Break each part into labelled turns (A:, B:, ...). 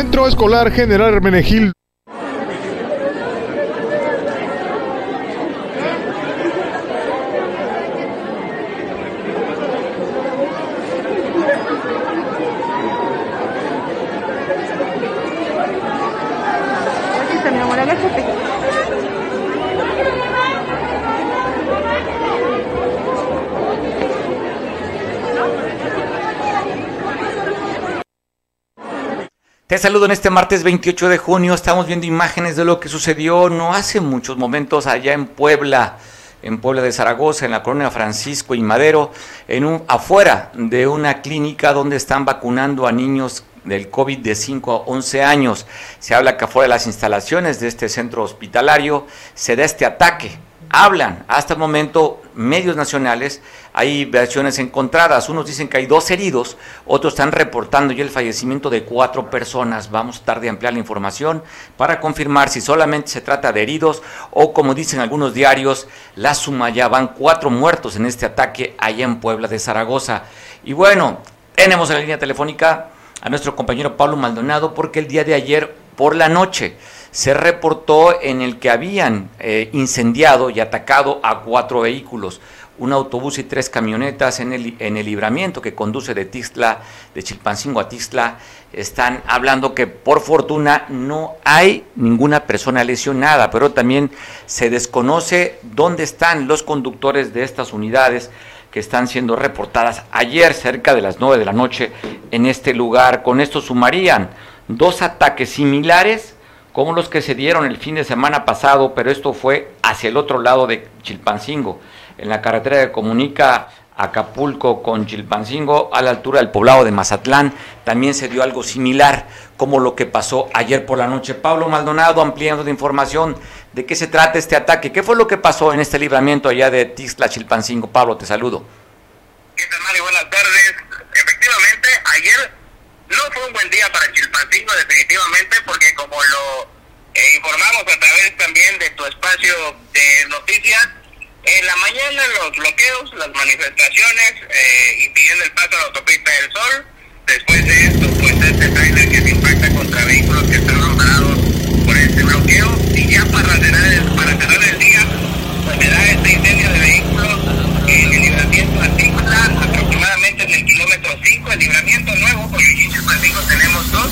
A: Centro Escolar General Hermenegildo.
B: Te saludo en este martes 28 de junio. Estamos viendo imágenes de lo que sucedió no hace muchos momentos allá en Puebla, en Puebla de Zaragoza, en la colonia Francisco y Madero, en un, afuera de una clínica donde están vacunando a niños del COVID de 5 a 11 años. Se habla que afuera de las instalaciones de este centro hospitalario se da este ataque hablan hasta el momento medios nacionales, hay versiones encontradas, unos dicen que hay dos heridos, otros están reportando ya el fallecimiento de cuatro personas, vamos a tratar de ampliar la información para confirmar si solamente se trata de heridos o como dicen algunos diarios, la suma ya van cuatro muertos en este ataque allá en Puebla de Zaragoza. Y bueno, tenemos en la línea telefónica a nuestro compañero Pablo Maldonado porque el día de ayer por la noche se reportó en el que habían eh, incendiado y atacado a cuatro vehículos, un autobús y tres camionetas en el, en el libramiento que conduce de Tixla, de Chilpancingo a Tixla. Están hablando que por fortuna no hay ninguna persona lesionada, pero también se desconoce dónde están los conductores de estas unidades que están siendo reportadas ayer cerca de las nueve de la noche en este lugar. Con esto sumarían dos ataques similares como los que se dieron el fin de semana pasado, pero esto fue hacia el otro lado de Chilpancingo, en la carretera que comunica Acapulco con Chilpancingo, a la altura del poblado de Mazatlán, también se dio algo similar como lo que pasó ayer por la noche. Pablo Maldonado ampliando de información de qué se trata este ataque, qué fue lo que pasó en este libramiento allá de Tixla, Chilpancingo. Pablo, te saludo.
C: ¿Qué tal, Mario? Buenas tardes. Efectivamente, ayer no fue un buen día para Chilpancingo, definitivamente, porque como lo eh, informamos a través también de tu espacio de noticias, en la mañana los bloqueos, las manifestaciones, eh, impidiendo el paso a la autopista del Sol. Después de esto, pues este trailer que se impacta contra vehículos que están nombrados por este bloqueo. Y ya para cerrar el, para cerrar el día, pues se da este incendio de vehículos en el libramiento Antícola, aproximadamente en el kilómetro 5, el libramiento nuevo, porque aquí en Chilpancingo tenemos dos,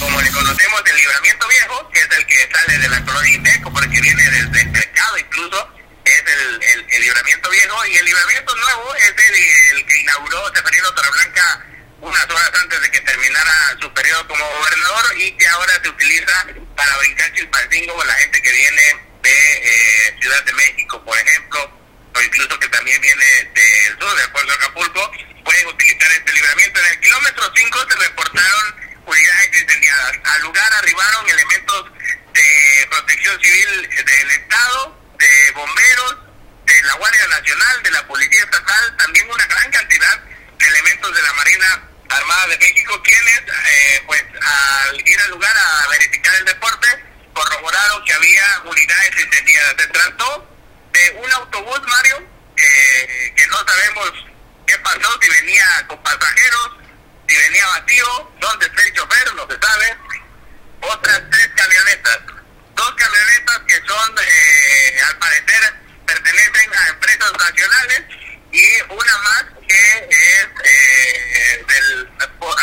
C: como le conocemos el libramiento viejo, que es el que sale de la colonia Inteco, porque viene desde el mercado incluso, es el, el, el, libramiento viejo, y el libramiento nuevo es el, el que inauguró Seferino Torreblanca unas horas antes de que terminara su periodo como gobernador y que ahora se utiliza para brincar Chilpancingo con la gente que viene de eh, Ciudad de México, por ejemplo, o incluso que también viene del sur, de Puerto Acapulco, pueden utilizar este libramiento. En el kilómetro 5 se reportaron unidades incendiadas. Al lugar arribaron elementos de protección civil del Estado, de bomberos, de la Guardia Nacional, de la Policía Estatal, también una gran cantidad de elementos de la Marina Armada de México, quienes, eh, pues, al ir al lugar a verificar el deporte, corroboraron que había unidades incendiadas. Se trató de un autobús, Mario, eh, que no sabemos qué pasó, si venía con pasajeros, si venía vacío, dónde está el chofer, no se sabe. Otras tres camionetas, dos camionetas que son, eh, al parecer, pertenecen a empresas nacionales y una más que es eh, del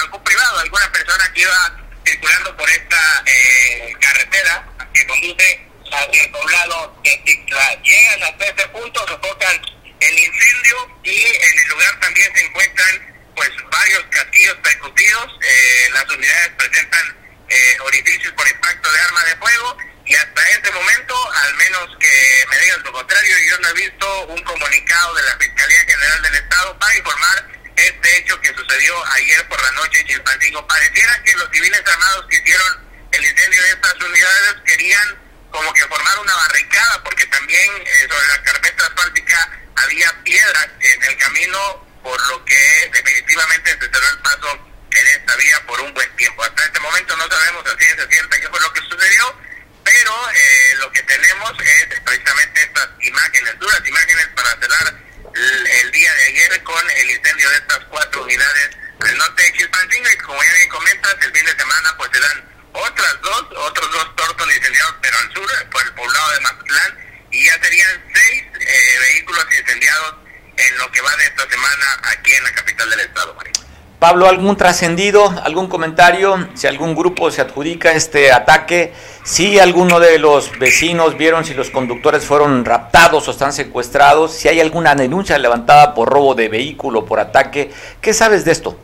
C: algo privado, alguna persona que iba circulando por esta eh, carretera que conduce hacia el poblado de Tixla. Llegan hasta este punto, sofocan el incendio y en el lugar también se encuentran pues varios casquillos percutidos, eh, las unidades presentan eh, orificios por impacto de arma de fuego y hasta este momento, al menos que me digan lo contrario, yo no he visto un comunicado de la Fiscalía General del Estado para informar este hecho que sucedió ayer por la noche en Chilpancingo. Pareciera que los civiles armados que hicieron el incendio de estas unidades querían como que formar una barricada, porque también eh, sobre la carpeta asfáltica había piedras en el camino, por lo que definitivamente se cerró el paso en esta vía por un buen tiempo. Hasta este momento no sabemos a ciencia cierta qué fue lo que sucedió, pero eh, lo que tenemos es precisamente estas imágenes, duras imágenes para cerrar el, día de ayer con el incendio de estas cuatro unidades al norte de Chilpancingo y como ya bien comentas, el fin de semana pues se dan otras dos, otros dos tortos incendiados, pero al sur, por el poblado de Mazatlán, y ya serían seis eh, vehículos incendiados en lo que va de esta semana aquí en la capital del estado, María.
B: Pablo, ¿algún trascendido, algún comentario? Si algún grupo se adjudica este ataque, si alguno de los vecinos vieron si los conductores fueron raptados o están secuestrados, si hay alguna denuncia levantada por robo de vehículo, por ataque, ¿qué sabes de esto?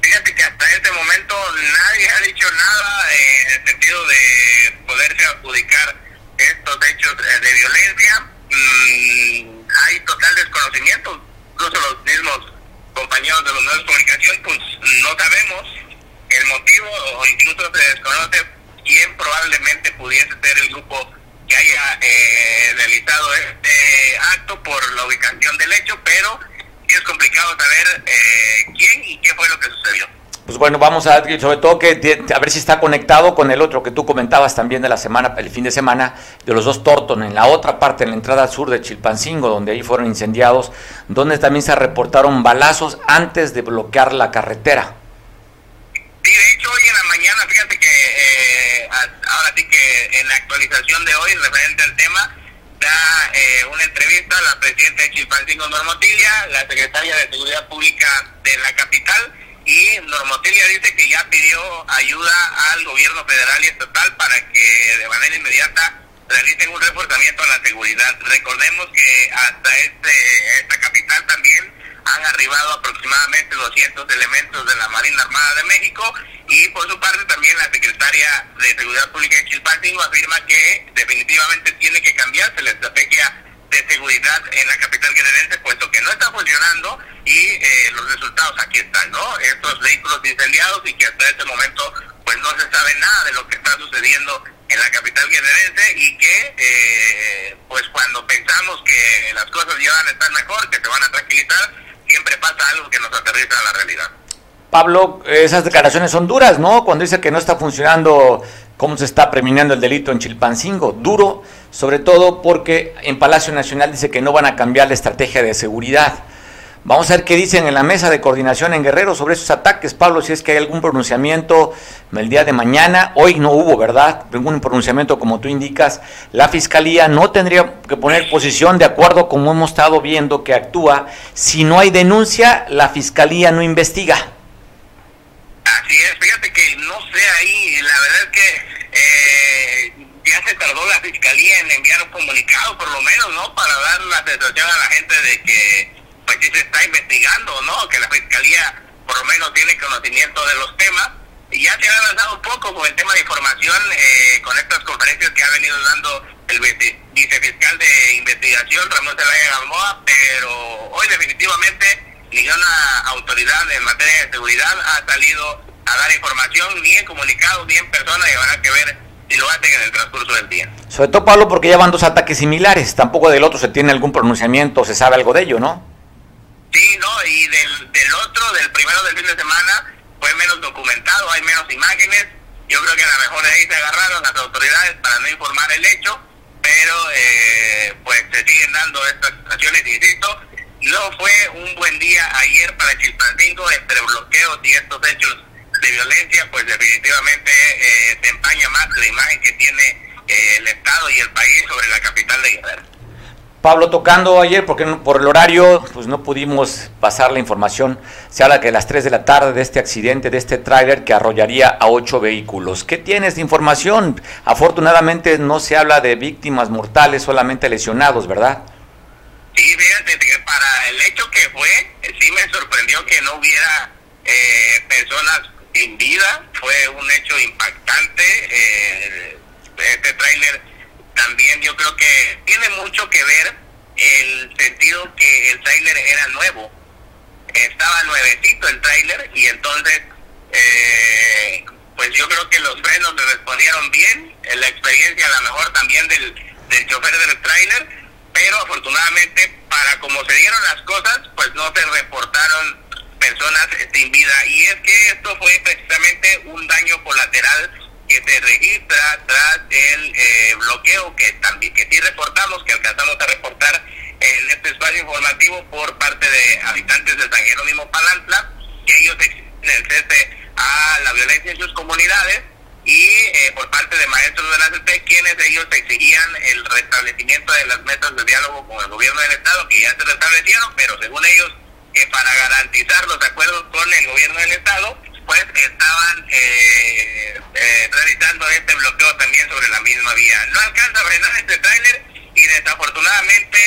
C: Fíjate que hasta este momento nadie ha dicho nada en el sentido de poderse adjudicar estos hechos de violencia. Mm, hay total desconocimiento, incluso los mismos compañeros de los medios de comunicación, pues no sabemos el motivo o incluso se desconoce quién probablemente pudiese ser el grupo que haya eh, realizado este acto por la ubicación del hecho, pero es complicado saber eh, quién y qué fue lo que sucedió.
B: Pues bueno, vamos a ver, sobre todo que a ver si está conectado con el otro que tú comentabas también de la semana, el fin de semana, de los dos Torton, en la otra parte, en la entrada sur de Chilpancingo, donde ahí fueron incendiados, donde también se reportaron balazos antes de bloquear la carretera.
C: Sí, de hecho hoy en la mañana, fíjate que eh, ahora sí que en la actualización de hoy, referente al tema, da eh, una entrevista a la presidenta de Chilpancingo, Normotilia, la secretaria de Seguridad Pública de la capital, y Normotilia dice que ya pidió ayuda al gobierno federal y estatal para que de manera inmediata realicen un reforzamiento a la seguridad. Recordemos que hasta este esta capital también han arribado aproximadamente 200 elementos de la Marina Armada de México y por su parte también la secretaria de Seguridad Pública de Chilpancingo afirma que definitivamente tiene que cambiarse la estrategia de seguridad en la capital guerrerense, puesto que no y eh, los resultados aquí están, ¿no? Estos vehículos incendiados y que hasta este momento pues no se sabe nada de lo que está sucediendo en la capital guerrerense y que eh, pues cuando pensamos que las cosas ya van a estar mejor, que se van a tranquilizar, siempre pasa algo que nos aterriza a la realidad.
B: Pablo, esas declaraciones son duras, ¿no? Cuando dice que no está funcionando cómo se está preminando el delito en Chilpancingo. Duro, sobre todo porque en Palacio Nacional dice que no van a cambiar la estrategia de seguridad. Vamos a ver qué dicen en la mesa de coordinación en Guerrero sobre esos ataques, Pablo, si es que hay algún pronunciamiento el día de mañana. Hoy no hubo, ¿verdad? Ningún pronunciamiento como tú indicas. La Fiscalía no tendría que poner posición de acuerdo como hemos estado viendo que actúa. Si no hay denuncia, la Fiscalía no investiga.
C: Así es, fíjate que no sé ahí, la verdad es que eh, ya se tardó la Fiscalía en enviar un comunicado, por lo menos, ¿no? Para dar la sensación a la gente de que pues sí se está investigando, ¿no? Que la Fiscalía por lo menos tiene conocimiento de los temas. Y ya se ha avanzado un poco con el tema de información, eh, con estas conferencias que ha venido dando el vicefiscal de investigación, Ramón Zelaya Gamboa, pero hoy definitivamente ninguna autoridad en materia de seguridad ha salido a dar información, ni en comunicado, ni en persona, y habrá que ver si lo hacen en el transcurso del día.
B: Sobre todo, Pablo, porque ya van dos ataques similares, tampoco del otro se tiene algún pronunciamiento, se sabe algo de ello, ¿no?
C: Sí, ¿no? Y del, del otro, del primero del fin de semana, fue menos documentado, hay menos imágenes. Yo creo que a lo mejor ahí se agarraron las autoridades para no informar el hecho, pero eh, pues se siguen dando estas situaciones, insisto. No fue un buen día ayer para Chilpancingo entre bloqueos y estos hechos de violencia, pues definitivamente eh, se empaña más la imagen que tiene eh, el Estado y el país sobre la capital de Guerrero.
B: Pablo, tocando ayer, porque por el horario pues no pudimos pasar la información, se habla que a las 3 de la tarde de este accidente, de este tráiler que arrollaría a ocho vehículos. ¿Qué tienes de información? Afortunadamente no se habla de víctimas mortales, solamente lesionados, ¿verdad?
C: Sí, fíjate que para el hecho que fue, sí me sorprendió que no hubiera eh, personas sin vida, fue un hecho impactante. Eh, este tráiler también yo creo que tiene mucho que ver el sentido que el tráiler era nuevo. Estaba nuevecito el tráiler y entonces eh, pues yo creo que los frenos le respondieron bien, la experiencia a lo mejor también del, del chofer del tráiler, pero afortunadamente para como se dieron las cosas, pues no se reportaron personas sin vida. Y es que esto fue precisamente un daño colateral que se registra tras el eh, bloqueo que también que sí reportamos, que alcanzamos a reportar en este espacio informativo por parte de habitantes de San Jerónimo Palantla, que ellos exigen el cese a la violencia en sus comunidades y eh, por parte de maestros de la CT, quienes ellos exigían el restablecimiento de las metas de diálogo con el gobierno del Estado, que ya se restablecieron, pero según ellos, que para garantizar los acuerdos con el gobierno del Estado, pues estaban eh, eh, realizando este bloqueo también sobre la misma vía. No alcanza a frenar este tráiler y desafortunadamente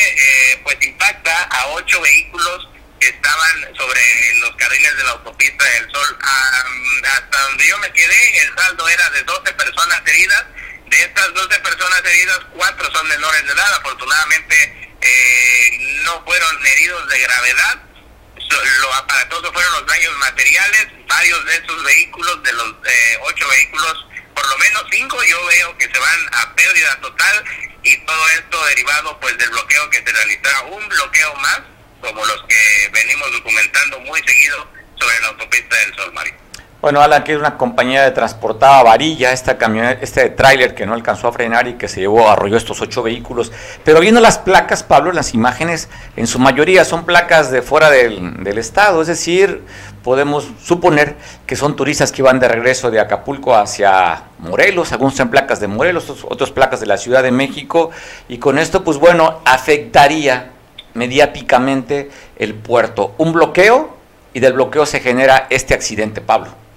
C: pues impacta a ocho vehículos que estaban sobre los carriles de la autopista del Sol. hasta donde yo me quedé, el saldo era de 12 personas heridas. De estas 12 personas heridas, cuatro son menores de edad. Afortunadamente eh, no fueron heridos de gravedad. Lo aparatoso fueron los daños materiales. Varios de esos vehículos, de los eh, ocho vehículos, por lo menos cinco yo veo que se van a pérdida total y todo esto derivado pues del bloqueo que se realizará. Un bloqueo más como los que venimos documentando muy seguido sobre la autopista del Sol, Mario.
B: Bueno, Alan, que una compañía de transportada varilla, esta camioneta, este tráiler que no alcanzó a frenar y que se llevó, arrolló estos ocho vehículos. Pero viendo las placas, Pablo, las imágenes, en su mayoría son placas de fuera del, estado, es decir, podemos suponer que son turistas que van de regreso de Acapulco hacia Morelos, algunos son placas de Morelos, otros placas de la Ciudad de México, y con esto, pues bueno, afectaría mediáticamente el puerto. Un bloqueo y del bloqueo se genera este accidente, Pablo.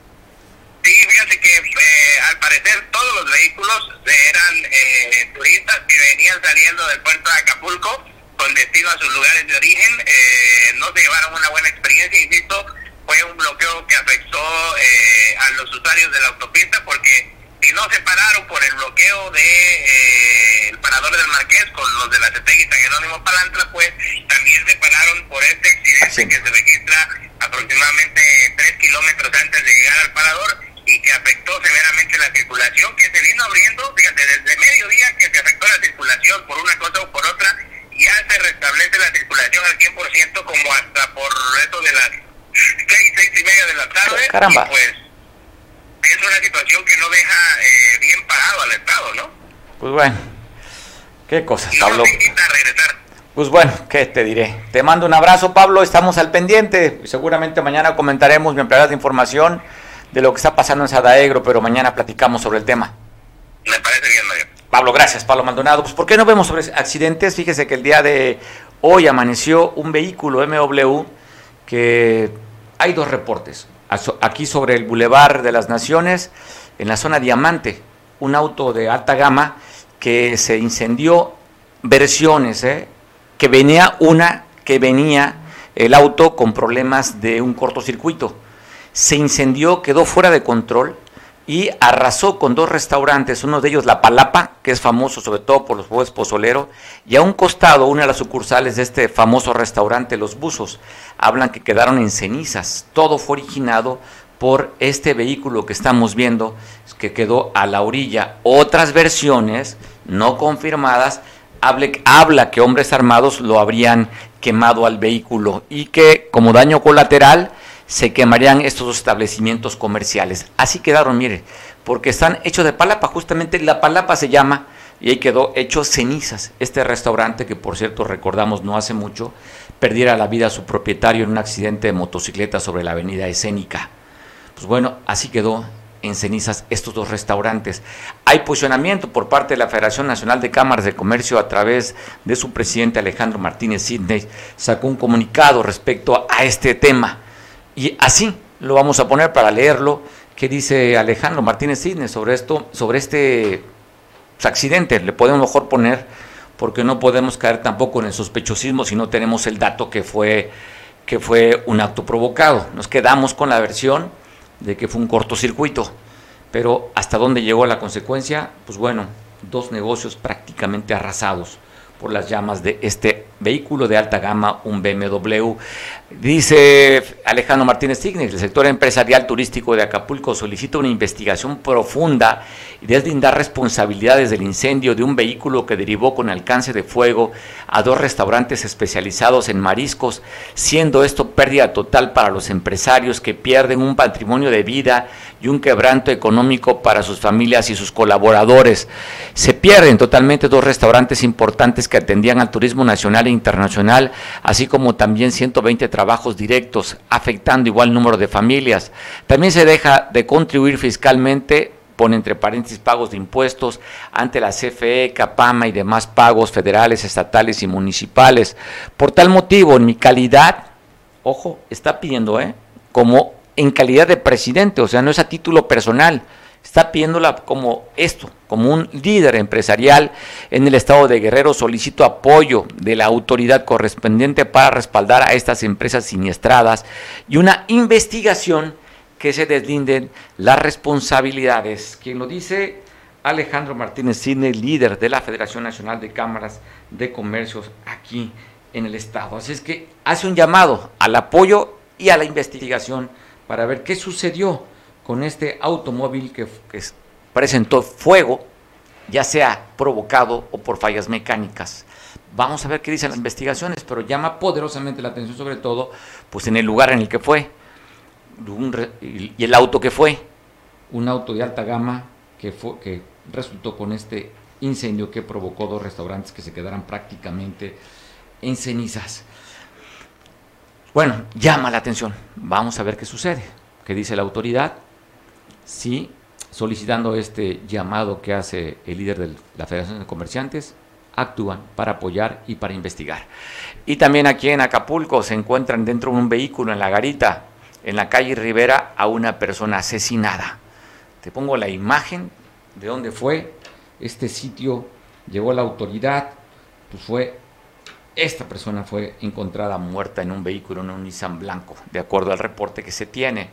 C: Sí, fíjate que eh, al parecer todos los vehículos eran eh, turistas que venían saliendo del puerto de Acapulco con destino a sus lugares de origen. Eh, no se llevaron una buena experiencia, insisto, fue un bloqueo que afectó a los usuarios de la autopista porque si no se pararon por el bloqueo de eh, el parador del Marqués con los de la CETEGUI San Jerónimo Palantra, pues también se pararon por este accidente que se registra aproximadamente tres kilómetros antes de llegar al parador y que afectó severamente la circulación, que se vino abriendo, fíjate, desde mediodía que se afectó la circulación por una cosa o por otra, ya se restablece la circulación al 100% como hasta por eso de las seis, seis y media de la tarde.
B: Caramba.
C: pues es una situación que no deja eh, bien parado al Estado, ¿no?
B: Pues bueno, qué cosas,
C: no
B: Pablo.
C: invita a regresar.
B: Pues bueno, ¿qué te diré? Te mando un abrazo, Pablo, estamos al pendiente. Seguramente mañana comentaremos, me ampliarás de información de lo que está pasando en Sadaegro, pero mañana platicamos sobre el tema.
C: Me parece bien, Mario.
B: Pablo, gracias, Pablo Maldonado. Pues ¿por qué no vemos sobre accidentes? Fíjese que el día de hoy amaneció un vehículo MW que hay dos reportes aquí sobre el Boulevard de las Naciones, en la zona Diamante, un auto de alta gama que se incendió, versiones, ¿eh? que venía una, que venía el auto con problemas de un cortocircuito. Se incendió, quedó fuera de control y arrasó con dos restaurantes, uno de ellos La Palapa, que es famoso sobre todo por los jueves pozolero, y a un costado una de las sucursales de este famoso restaurante Los Buzos. Hablan que quedaron en cenizas. Todo fue originado por este vehículo que estamos viendo, que quedó a la orilla. Otras versiones no confirmadas habla que hombres armados lo habrían quemado al vehículo y que como daño colateral se quemarían estos establecimientos comerciales. Así quedaron, mire, porque están hechos de palapa, justamente la palapa se llama, y ahí quedó hecho cenizas. Este restaurante, que por cierto recordamos no hace mucho, perdiera la vida a su propietario en un accidente de motocicleta sobre la avenida Escénica. Pues bueno, así quedó en cenizas estos dos restaurantes. Hay posicionamiento por parte de la Federación Nacional de Cámaras de Comercio a través de su presidente Alejandro Martínez Sidney, sacó un comunicado respecto a este tema. Y así lo vamos a poner para leerlo. ¿Qué dice Alejandro Martínez Cisnes sobre esto, sobre este accidente? Le podemos mejor poner, porque no podemos caer tampoco en el sospechosismo si no tenemos el dato que fue, que fue un acto provocado. Nos quedamos con la versión de que fue un cortocircuito. Pero hasta dónde llegó la consecuencia, pues bueno, dos negocios prácticamente arrasados por las llamas de este vehículo de alta gama, un BMW. Dice Alejandro Martínez Tignes, el sector empresarial turístico de Acapulco solicita una investigación profunda y deslindar responsabilidades del incendio de un vehículo que derivó con alcance de fuego a dos restaurantes especializados en mariscos, siendo esto pérdida total para los empresarios que pierden un patrimonio de vida y un quebranto económico para sus familias y sus colaboradores. Se pierden totalmente dos restaurantes importantes que atendían al turismo nacional internacional, así como también 120 trabajos directos, afectando igual número de familias. También se deja de contribuir fiscalmente pone entre paréntesis pagos de impuestos ante la CFE, Capama y demás pagos federales, estatales y municipales. Por tal motivo, en mi calidad, ojo, está pidiendo, ¿eh? Como en calidad de presidente, o sea, no es a título personal, está pidiéndola como esto, como un líder empresarial en el estado de Guerrero, solicito apoyo de la autoridad correspondiente para respaldar a estas empresas siniestradas y una investigación que se deslinden las responsabilidades. Quien lo dice, Alejandro Martínez Cine, líder de la Federación Nacional de Cámaras de Comercios aquí en el Estado. Así es que hace un llamado al apoyo y a la investigación para ver qué sucedió con este automóvil que, presentó fuego, ya sea provocado o por fallas mecánicas. Vamos a ver qué dicen las investigaciones, pero llama poderosamente la atención sobre todo pues en el lugar en el que fue y el auto que fue, un auto de alta gama que, fue, que resultó con este incendio que provocó dos restaurantes que se quedaran prácticamente en cenizas. Bueno, llama la atención. Vamos a ver qué sucede. ¿Qué dice la autoridad? Sí, solicitando este llamado que hace el líder de la Federación de Comerciantes, actúan para apoyar y para investigar. Y también aquí en Acapulco se encuentran dentro de un vehículo en la garita en la calle Rivera a una persona asesinada. Te pongo la imagen de dónde fue este sitio, llegó la autoridad, pues fue, esta persona fue encontrada muerta en un vehículo, en un Nissan blanco, de acuerdo al reporte que se tiene.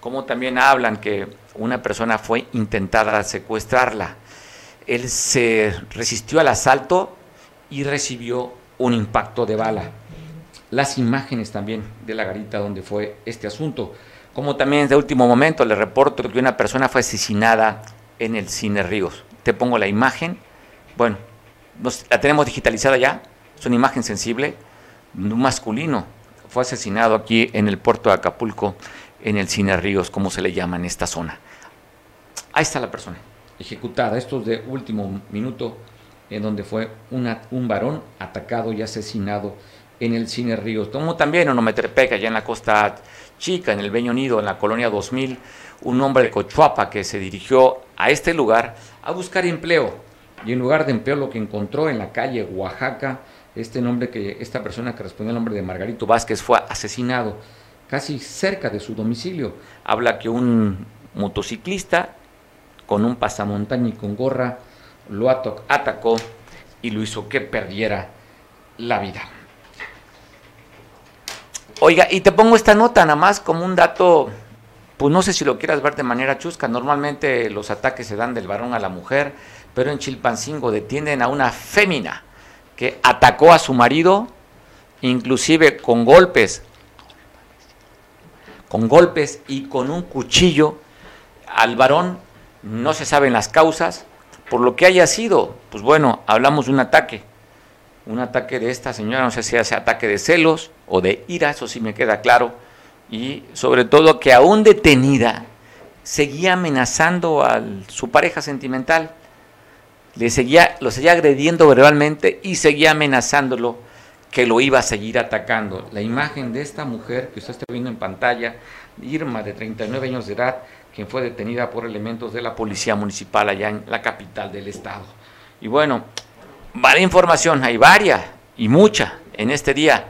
B: Como también hablan que una persona fue intentada secuestrarla. Él se resistió al asalto y recibió un impacto de bala las imágenes también de la garita donde fue este asunto. Como también de último momento le reporto que una persona fue asesinada en el Cine Ríos. Te pongo la imagen. Bueno, la tenemos digitalizada ya. Es una imagen sensible. Un masculino fue asesinado aquí en el puerto de Acapulco, en el Cine Ríos, como se le llama en esta zona. Ahí está la persona, ejecutada. Esto es de último minuto, en donde fue un varón atacado y asesinado en el Cine Ríos. Como también en Ometerpeca, allá en la Costa Chica, en el Beño Unido, en la colonia 2000, un hombre de Cochuapa que se dirigió a este lugar a buscar empleo. Y en lugar de empleo lo que encontró en la calle Oaxaca, este nombre que esta persona que respondió al nombre de Margarito Vázquez fue asesinado casi cerca de su domicilio. Habla que un motociclista con un pasamontaña y con gorra lo atacó y lo hizo que perdiera la vida. Oiga, y te pongo esta nota nada más como un dato, pues no sé si lo quieras ver de manera chusca, normalmente los ataques se dan del varón a la mujer, pero en Chilpancingo detienen a una fémina que atacó a su marido, inclusive con golpes, con golpes y con un cuchillo al varón, no se saben las causas, por lo que haya sido, pues bueno, hablamos de un ataque, un ataque de esta señora, no sé si hace ataque de celos o de ira, eso sí me queda claro, y sobre todo que aún detenida seguía amenazando a su pareja sentimental, le seguía, lo seguía agrediendo verbalmente y seguía amenazándolo que lo iba a seguir atacando. La imagen de esta mujer que usted está viendo en pantalla, Irma, de 39 años de edad, quien fue detenida por elementos de la policía municipal allá en la capital del estado. Y bueno, Vale información, hay varias y mucha en este día.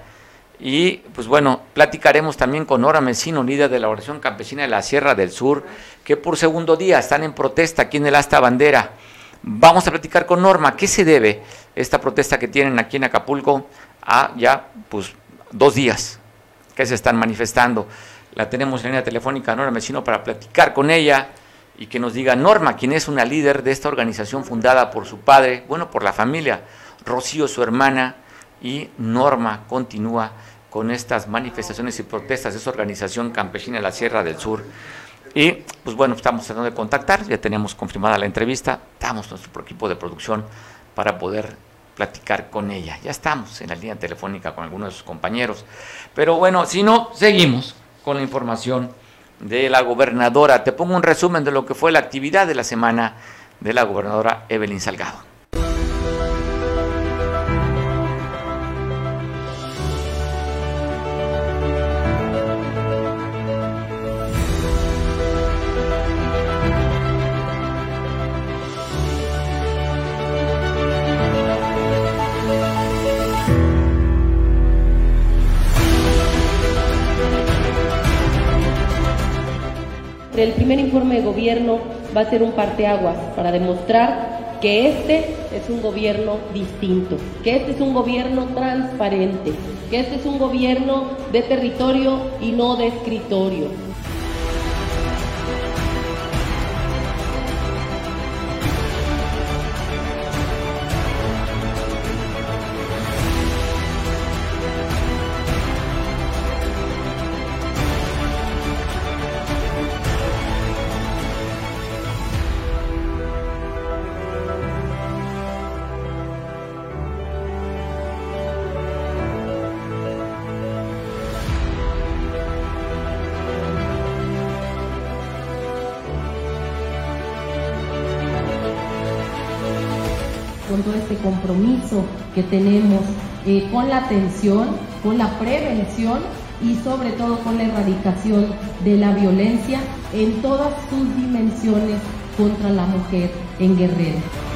B: Y pues bueno, platicaremos también con Nora Mesino, líder de la Oración Campesina de la Sierra del Sur, que por segundo día están en protesta aquí en el Asta Bandera. Vamos a platicar con Norma, ¿qué se debe esta protesta que tienen aquí en Acapulco a ya pues dos días que se están manifestando? La tenemos en línea telefónica Nora Mesino para platicar con ella y que nos diga Norma, quien es una líder de esta organización fundada por su padre, bueno, por la familia, Rocío su hermana, y Norma continúa con estas manifestaciones y protestas de esa organización campesina de la Sierra del Sur. Y pues bueno, estamos tratando de contactar, ya tenemos confirmada la entrevista, estamos nuestro equipo de producción para poder platicar con ella. Ya estamos en la línea telefónica con algunos de sus compañeros. Pero bueno, si no, seguimos con la información de la gobernadora. Te pongo un resumen de lo que fue la actividad de la semana de la gobernadora Evelyn Salgado.
D: El primer informe de gobierno va a ser un parteaguas para demostrar que este es un gobierno distinto, que este es un gobierno transparente, que este es un gobierno de territorio y no de escritorio. Con todo este compromiso que tenemos eh, con la atención, con la prevención y sobre todo con la erradicación de la violencia en todas sus dimensiones contra la mujer en Guerrero.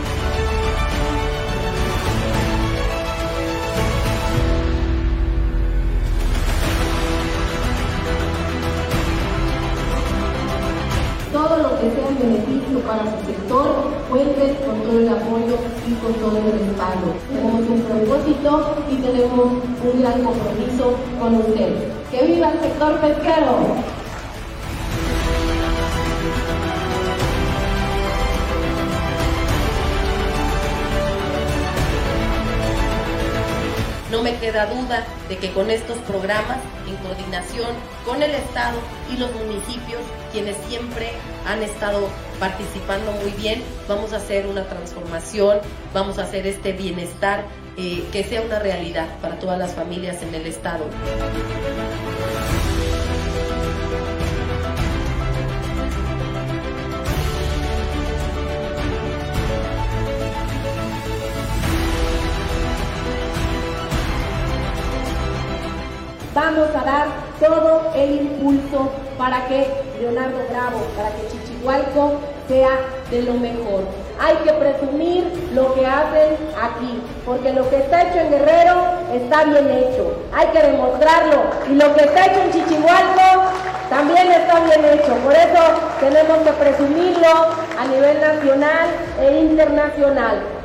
D: Con todo el apoyo y con todo el respaldo. Tenemos un propósito y tenemos un gran compromiso con ustedes. ¡Que viva el sector pesquero! No me queda duda de que con estos programas, en coordinación con el Estado y los municipios, quienes siempre han estado participando muy bien, vamos a hacer una transformación, vamos a hacer este bienestar eh, que sea una realidad para todas las familias en el Estado. Vamos a dar todo el impulso para que Leonardo Bravo, para que Chichihualco sea de lo mejor. Hay que presumir lo que hacen aquí, porque lo que está hecho en Guerrero está bien hecho. Hay que demostrarlo. Y lo que está hecho en Chichihualco también está bien hecho. Por eso tenemos que presumirlo a nivel nacional e internacional.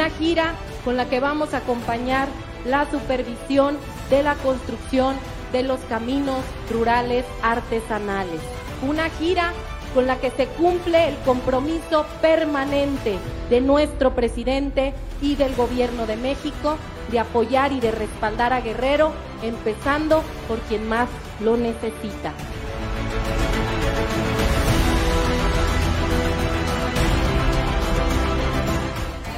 D: Una gira con la que vamos a acompañar la supervisión de la construcción de los caminos rurales artesanales. Una gira con la que se cumple el compromiso permanente de nuestro presidente y del gobierno de México de apoyar y de respaldar a Guerrero, empezando por quien más lo necesita.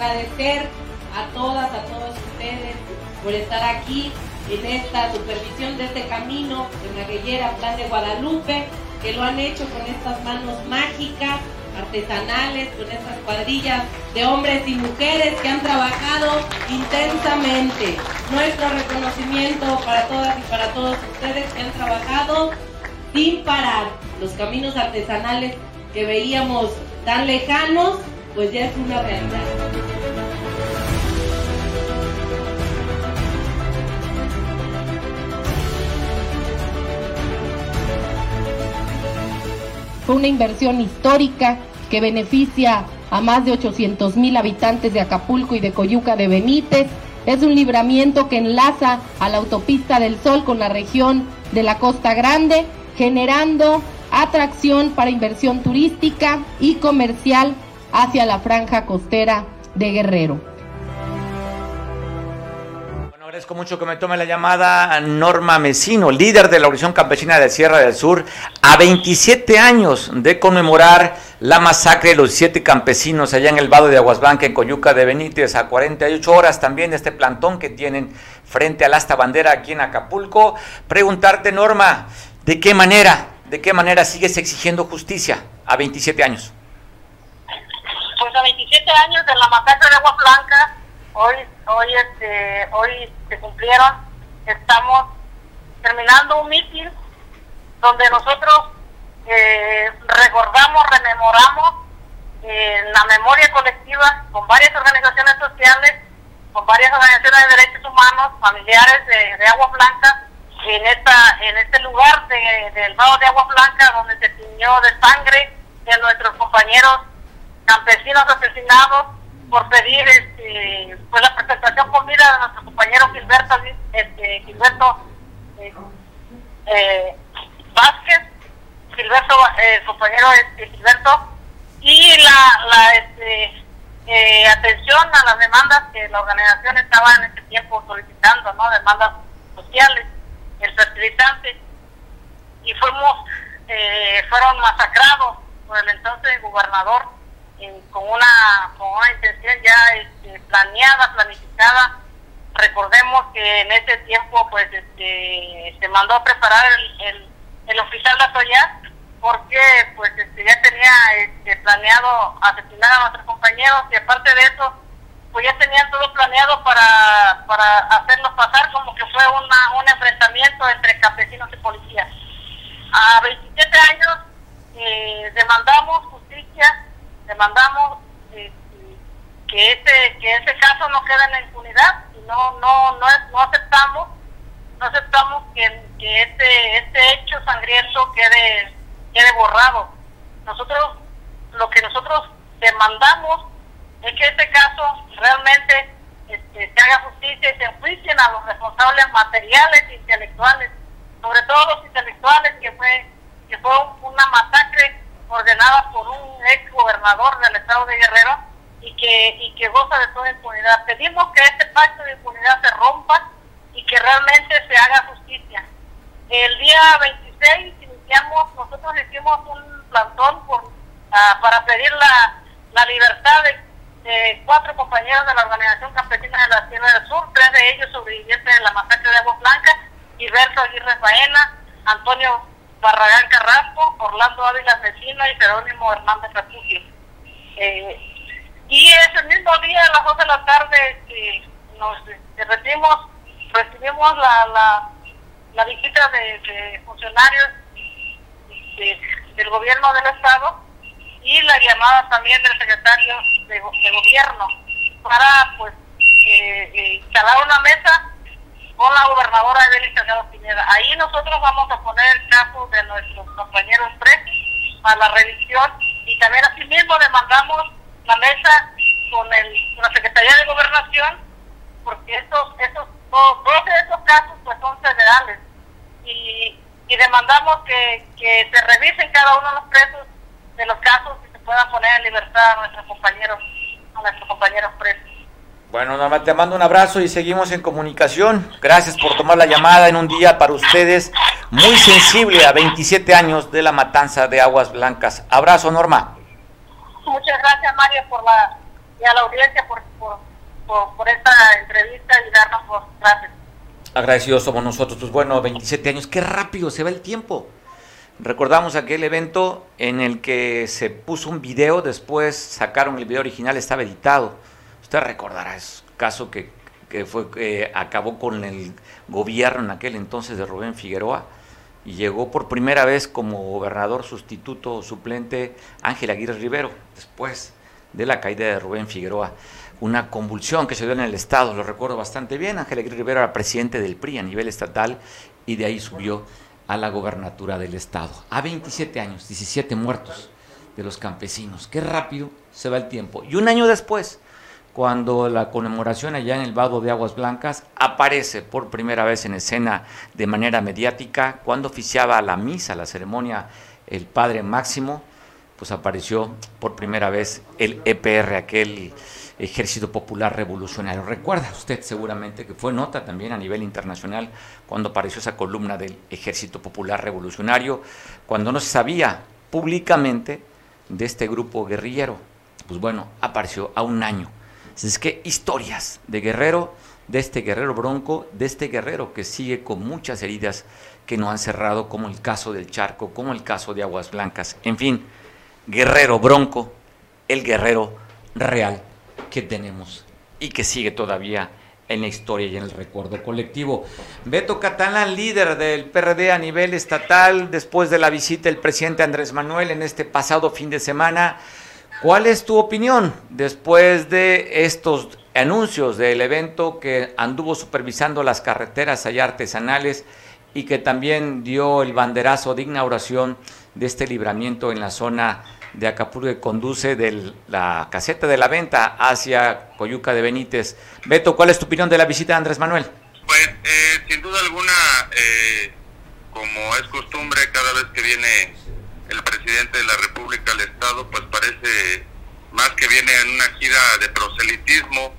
D: Agradecer a todas, a todos ustedes por estar aquí en esta supervisión de este camino de Maguellera, Plan de Guadalupe, que lo han hecho con estas manos mágicas, artesanales, con estas cuadrillas de hombres y mujeres que han trabajado intensamente. Nuestro reconocimiento para todas y para todos ustedes que han trabajado sin parar. Los caminos artesanales que veíamos tan lejanos, pues ya es una realidad. Fue una inversión histórica que beneficia a más de 800 mil habitantes de Acapulco y de Coyuca de Benítez. Es un libramiento que enlaza a la autopista del Sol con la región de la Costa Grande, generando atracción para inversión turística y comercial hacia la franja costera de Guerrero.
B: Agradezco mucho que me tome la llamada Norma Mesino, líder de la Organización Campesina de Sierra del Sur, a 27 años de conmemorar la masacre de los siete campesinos allá en el vado de Aguasbanca, en Coyuca de Benítez, a 48 horas también de este plantón que tienen frente al asta bandera aquí en Acapulco. Preguntarte, Norma, ¿de qué manera, de qué manera sigues exigiendo justicia a 27 años?
E: Pues a 27 años de la masacre de Aguas Blancas, hoy hoy este hoy se cumplieron. Estamos terminando un mitin donde nosotros eh, recordamos rememoramos en la memoria colectiva con varias organizaciones sociales, con varias organizaciones de derechos humanos, familiares de, de Agua Blanca, en esta en este lugar del valle de Agua Blanca donde se tiñó de sangre de nuestros compañeros campesinos asesinados por pedir este, pues la presentación por vida de nuestro compañero Gilberto este, Gilberto eh, eh, Vázquez Gilberto eh, compañero este, Gilberto y la, la este, eh, atención a las demandas que la organización estaba en ese tiempo solicitando, ¿no? Demandas sociales, el fertilizante, y fuimos, eh, fueron masacrados por el entonces gobernador con una con una intención ya este, planeada, planificada. Recordemos que en ese tiempo pues este, se mandó a preparar el, el, el oficial Latoya porque pues este, ya tenía este, planeado asesinar a nuestros compañeros y aparte de eso pues ya tenían todo planeado para, para hacernos pasar como que fue una, un enfrentamiento entre campesinos y policías. A 27 años eh, demandamos demandamos eh, que ese que ese caso no quede en la impunidad y no no no, no aceptamos no aceptamos que, que este este hecho sangriento quede quede borrado. Nosotros, lo que nosotros demandamos es que este caso realmente este, se haga justicia y se enjuicien a los responsables materiales e intelectuales, sobre todo los intelectuales, que fue, que fue una masacre ordenada por un ex gobernador del estado de Guerrero y que, y que goza de toda impunidad. Pedimos que este pacto de impunidad se rompa y que realmente se haga justicia. El día 26 nosotros hicimos un plantón por, uh, para pedir la, la libertad de, cuatro compañeros de la Organización Campesina de la Sierra del Sur, tres de ellos sobrevivientes de la masacre de Agua Blanca, Gilberto Aguirre Faena, Antonio Barragán Carrasco, Orlando Ávila Vecino y Jerónimo Hernández Refugio. Eh, y ese mismo día, a las dos de la tarde, nos recibimos, recibimos la, la, la visita de, de funcionarios del gobierno del Estado y la llamada también del secretario de, gobierno para pues eh, eh, instalar una mesa con la gobernadora Evelyn Salgado Pineda. Ahí nosotros vamos a poner el caso de nuestros compañeros presos a la revisión y también asimismo demandamos la mesa con, el, la Secretaría de Gobernación porque estos, estos dos, de estos casos pues son federales y y demandamos que, que se revisen cada uno de los presos de los casos y se puedan poner en libertad a nuestros compañeros, a nuestros compañeros presos.
B: Bueno, Norma, te mando un abrazo y seguimos en comunicación. Gracias por tomar la llamada en un día para ustedes muy sensible a 27 años de la matanza de Aguas Blancas. Abrazo, Norma.
E: Muchas gracias, Mario, por la, y a la audiencia por, por, por, por esta entrevista y darnos. Gracias.
B: Agradecidos somos nosotros. Pues bueno, 27 años, qué rápido se va el tiempo. Recordamos aquel evento en el que se puso un video, después sacaron el video original, estaba editado. Usted recordará, es caso que, que fue que acabó con el gobierno en aquel entonces de Rubén Figueroa y llegó por primera vez como gobernador sustituto suplente Ángel Aguirre Rivero, después de la caída de Rubén Figueroa una convulsión que se dio en el Estado, lo recuerdo bastante bien. Ángel Aguirre Rivera era presidente del PRI a nivel estatal y de ahí subió a la gobernatura del Estado. A 27 años, 17 muertos de los campesinos. Qué rápido se va el tiempo. Y un año después, cuando la conmemoración allá en el Vado de Aguas Blancas aparece por primera vez en escena de manera mediática, cuando oficiaba la misa, la ceremonia, el padre Máximo, pues apareció por primera vez el EPR, aquel Ejército Popular Revolucionario. Recuerda usted seguramente que fue nota también a nivel internacional cuando apareció esa columna del Ejército Popular Revolucionario, cuando no se sabía públicamente de este grupo guerrillero. Pues bueno, apareció a un año. Es que historias de guerrero, de este guerrero bronco, de este guerrero que sigue con muchas heridas que no han cerrado, como el caso del Charco, como el caso de Aguas Blancas. En fin, guerrero bronco, el guerrero real que tenemos y que sigue todavía en la historia y en el recuerdo colectivo. Beto Catalán, líder del PRD a nivel estatal, después de la visita del presidente Andrés Manuel en este pasado fin de semana, ¿Cuál es tu opinión después de estos anuncios del evento que anduvo supervisando las carreteras allá artesanales y que también dio el banderazo de inauguración de este libramiento en la zona de Acapulco que conduce de la caseta de la venta hacia Coyuca de Benítez. Beto, ¿cuál es tu opinión de la visita de Andrés Manuel?
F: Pues eh, sin duda alguna, eh, como es costumbre, cada vez que viene el presidente de la República al Estado, pues parece más que viene en una gira de proselitismo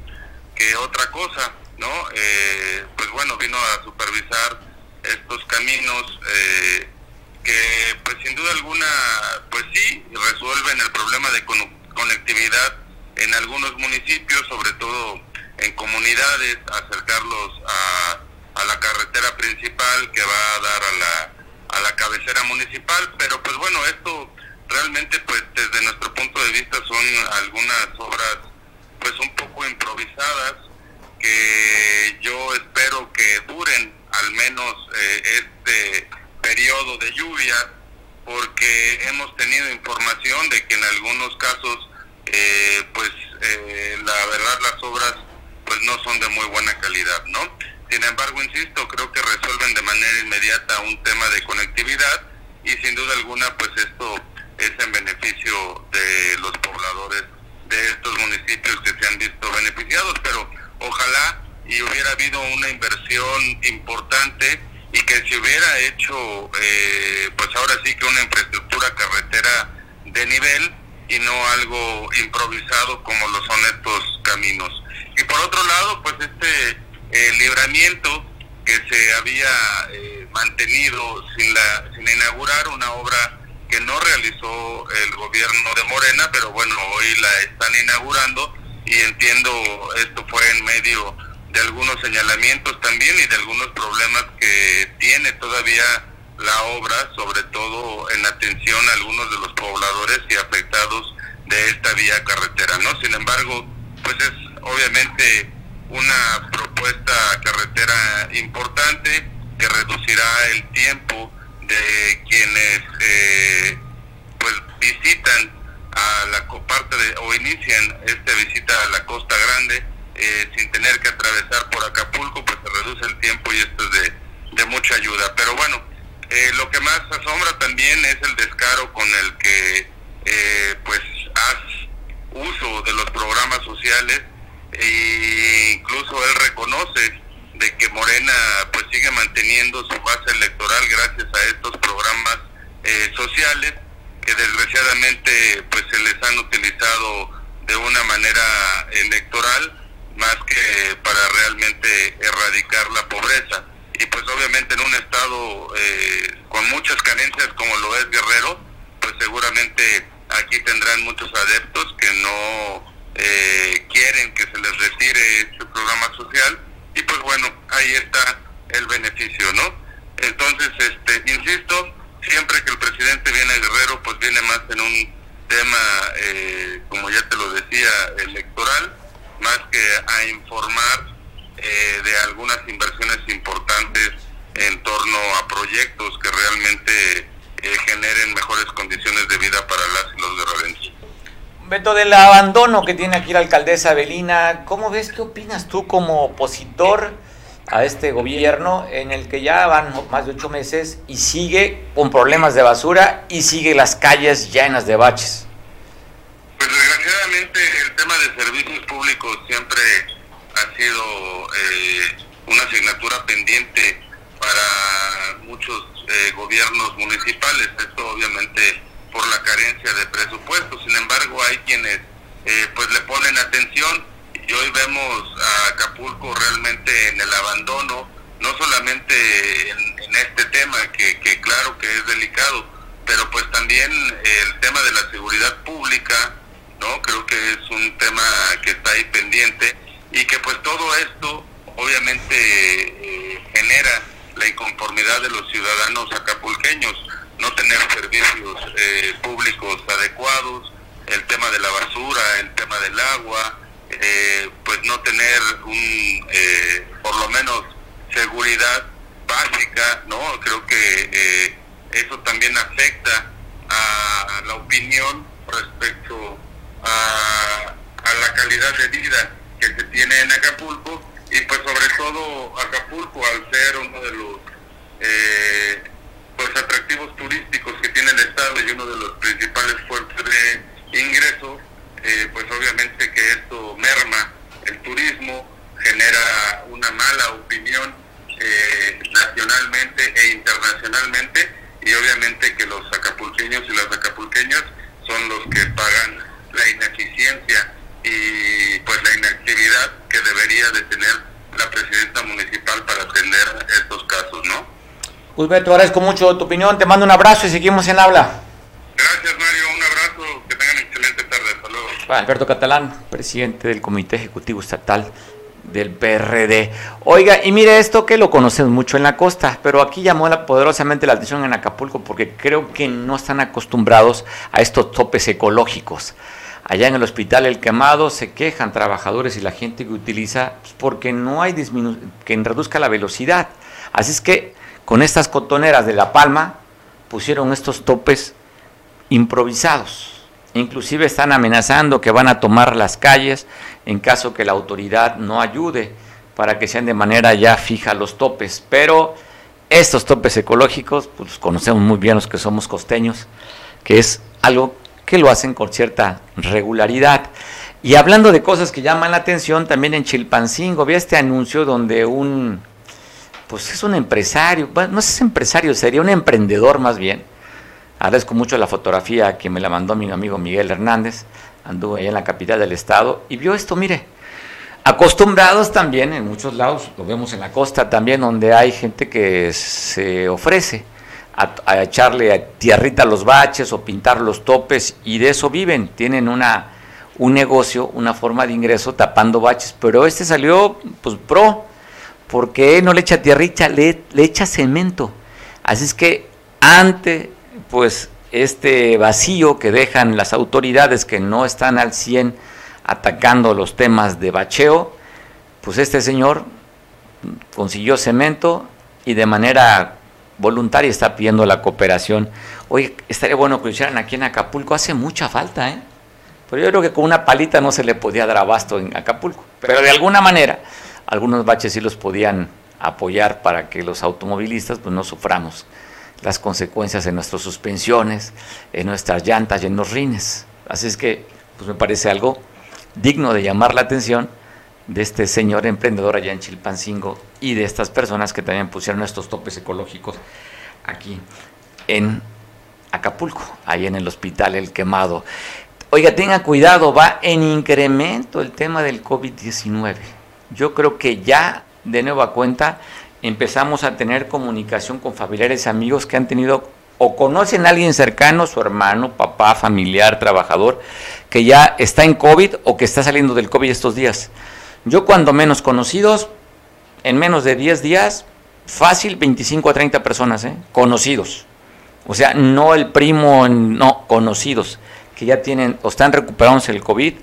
F: que otra cosa, ¿no? Eh, pues bueno, vino a supervisar estos caminos eh, que pues sin duda alguna, pues sí, resuelven el problema de conectividad en algunos municipios, sobre todo en comunidades, acercarlos a, a la carretera principal que va a dar a la a la cabecera municipal, pero pues bueno, esto realmente pues desde nuestro punto de vista son algunas obras pues un poco improvisadas que yo espero que duren al menos eh, este periodo de lluvia porque hemos tenido información de que en algunos casos eh, pues eh, la verdad las obras pues no son de muy buena calidad, ¿no? Sin embargo, insisto, creo que resuelven de manera inmediata un tema de conectividad y sin duda alguna, pues esto es en beneficio de los pobladores de estos municipios que se han visto beneficiados, pero ojalá y hubiera habido una inversión importante y que se hubiera hecho, eh, pues ahora sí que una infraestructura carretera de nivel y no algo improvisado como lo son estos caminos. Y por otro lado, pues este el libramiento que se había eh, mantenido sin, la, sin inaugurar una obra que no realizó el gobierno de Morena, pero bueno, hoy la están inaugurando y entiendo esto fue en medio de algunos señalamientos también y de algunos problemas que tiene todavía la obra, sobre todo en atención a algunos de los pobladores y afectados de esta vía carretera, ¿no? Sin embargo, pues es obviamente una propuesta carretera importante que reducirá el tiempo de quienes eh, pues visitan a la parte de o inician esta visita a la Costa Grande eh, sin tener que atravesar por Acapulco pues se reduce el tiempo y esto es de, de mucha ayuda. Pero bueno eh, lo que más asombra también es el descaro con el que pues haz uso de los programas sociales e incluso él reconoce de que Morena pues sigue manteniendo su base electoral gracias a estos programas eh, sociales que desgraciadamente pues se les han utilizado de una manera electoral más que para realmente erradicar la pobreza. Y pues obviamente en un estado eh, con muchas carencias como lo es Guerrero pues seguramente aquí tendrán muchos adeptos que no eh, quieren que se les retire este programa social y pues bueno, ahí está el beneficio, ¿no? Entonces, este, insisto, siempre que el presidente viene Guerrero, pues viene más en un tema, eh, como ya te lo decía, electoral, más que a informar eh, de algunas inversiones importantes en torno a proyectos que realmente generen mejores condiciones de vida para las y los guerrerenses.
B: Beto, del abandono que tiene aquí la alcaldesa Belina, ¿cómo ves, qué opinas tú como opositor a este gobierno en el que ya van más de ocho meses y sigue con problemas de basura y sigue las calles llenas de baches?
F: Pues desgraciadamente el tema de servicios públicos siempre ha sido eh, una asignatura pendiente para muchos eh, gobiernos municipales. Esto obviamente por la carencia de presupuesto. Sin embargo, hay quienes eh, pues le ponen atención y hoy vemos a Acapulco realmente en el abandono, no solamente en, este tema que, que, claro que es delicado, pero pues también el tema de la seguridad pública, no creo que es un tema que está ahí pendiente y que pues todo esto obviamente eh, genera la inconformidad de los ciudadanos acapulqueños no tener servicios eh, públicos adecuados, el tema de la basura, el tema del agua, eh, pues no tener un, eh, por lo menos, seguridad básica, ¿no? Creo que eso también afecta a la opinión respecto a, a la calidad de vida que se tiene en Acapulco y pues sobre todo Acapulco al ser uno de los eh, pues atractivos turísticos que tiene el estado y uno de los principales fuentes de ingresos eh, pues obviamente que esto merma el turismo genera una mala opinión eh, nacionalmente e internacionalmente y obviamente que los acapulqueños y las acapulqueñas son los que pagan la ineficiencia y pues la inactividad que debería de tener la presidenta municipal para atender estos casos, ¿no?
B: Te agradezco mucho tu opinión, te mando un abrazo y seguimos en habla.
F: Gracias Mario, un abrazo, que tengan excelente tarde, hasta luego.
B: Alberto Catalán, presidente del Comité Ejecutivo Estatal del PRD. Oiga, y mire esto que lo conocemos mucho en la costa, pero aquí llamó poderosamente la atención en Acapulco porque creo que no están acostumbrados a estos topes ecológicos. Allá en el hospital El Quemado se quejan trabajadores y la gente que utiliza pues, porque no hay que reduzca la velocidad. Así es que con estas cotoneras de La Palma pusieron estos topes improvisados. Inclusive están amenazando que van a tomar las calles en caso que la autoridad no ayude para que sean de manera ya fija los topes. Pero estos topes ecológicos, pues conocemos muy bien los que somos costeños, que es algo que lo hacen con cierta regularidad. Y hablando de cosas que llaman la atención, también en Chilpancingo había este anuncio donde un, pues es un empresario, no es empresario, sería un emprendedor más bien. Agradezco mucho la fotografía que me la mandó mi amigo Miguel Hernández, anduvo allá en la capital del estado y vio esto, mire, acostumbrados también en muchos lados, lo vemos en la costa también, donde hay gente que se ofrece a, echarle a tierrita a los baches o pintar los topes y de eso viven, tienen una, un negocio, una forma de ingreso tapando baches, pero este salió pues pro, porque no le echa tierrita, le, le echa cemento, así es que ante pues este vacío que dejan las autoridades que no están al 100 atacando los temas de bacheo, pues este señor consiguió cemento y de manera voluntaria está pidiendo la cooperación. Oye, estaría bueno que lo hicieran aquí en Acapulco, hace mucha falta, ¿eh? Pero yo creo que con una palita no se le podía dar abasto en Acapulco. Pero de alguna manera, algunos baches sí los podían apoyar para que los automovilistas pues, no suframos las consecuencias en nuestras suspensiones, en nuestras llantas y en los rines. Así es que pues me parece algo digno de llamar la atención de este señor emprendedor allá en Chilpancingo y de estas personas que también pusieron estos topes ecológicos aquí en Acapulco, ahí en el hospital El Quemado. Oiga, tenga cuidado, va en incremento el tema del COVID-19. Yo creo que ya de nueva cuenta empezamos a tener comunicación con familiares, amigos que han tenido o conocen a alguien cercano, su hermano, papá, familiar, trabajador, que ya está en COVID o que está saliendo del COVID estos días. Yo cuando menos conocidos, en menos de 10 días, fácil 25 a 30 personas, ¿eh? conocidos. O sea, no el primo, no, conocidos, que ya tienen o están recuperándose el COVID